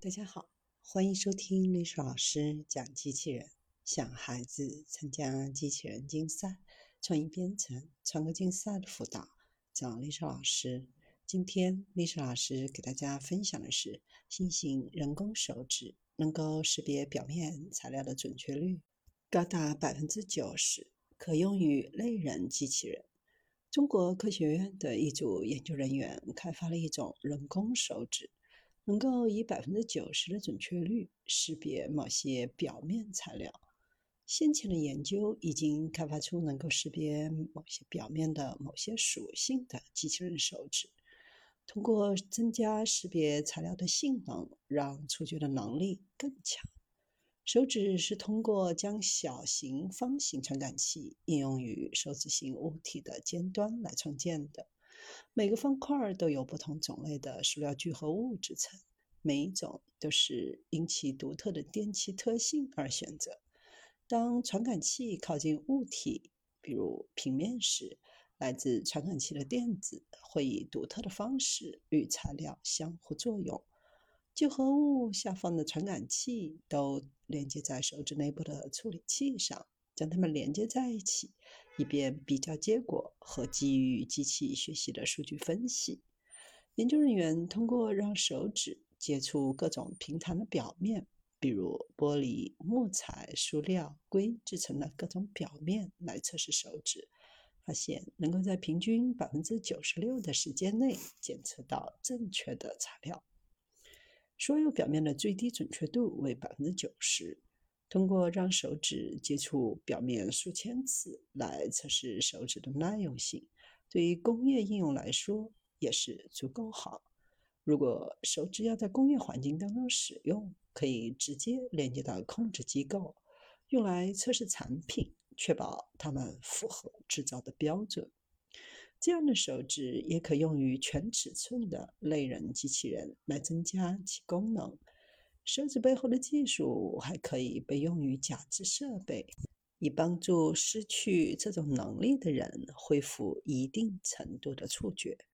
大家好，欢迎收听历史老师讲机器人，想孩子参加机器人竞赛、创意编程、创客竞赛的辅导，找历史老师。今天历史老师给大家分享的是新型人工手指能够识别表面材料的准确率高达百分之九十，可用于类人机器人。中国科学院的一组研究人员开发了一种人工手指。能够以百分之九十的准确率识别某些表面材料。先前的研究已经开发出能够识别某些表面的某些属性的机器人手指。通过增加识别材料的性能，让触觉的能力更强。手指是通过将小型方形传感器应用于手指型物体的尖端来创建的。每个方块都有不同种类的塑料聚合物制成，每一种都是因其独特的电气特性而选择。当传感器靠近物体，比如平面时，来自传感器的电子会以独特的方式与材料相互作用。聚合物下方的传感器都连接在手指内部的处理器上。将它们连接在一起，以便比较结果和基于机器学习的数据分析。研究人员通过让手指接触各种平坦的表面，比如玻璃、木材、塑料、硅制成的各种表面来测试手指，发现能够在平均百分之九十六的时间内检测到正确的材料。所有表面的最低准确度为百分之九十。通过让手指接触表面数千次来测试手指的耐用性，对于工业应用来说也是足够好。如果手指要在工业环境当中使用，可以直接连接到控制机构，用来测试产品，确保它们符合制造的标准。这样的手指也可用于全尺寸的类人机器人，来增加其功能。手指背后的技术还可以被用于假肢设备，以帮助失去这种能力的人恢复一定程度的触觉。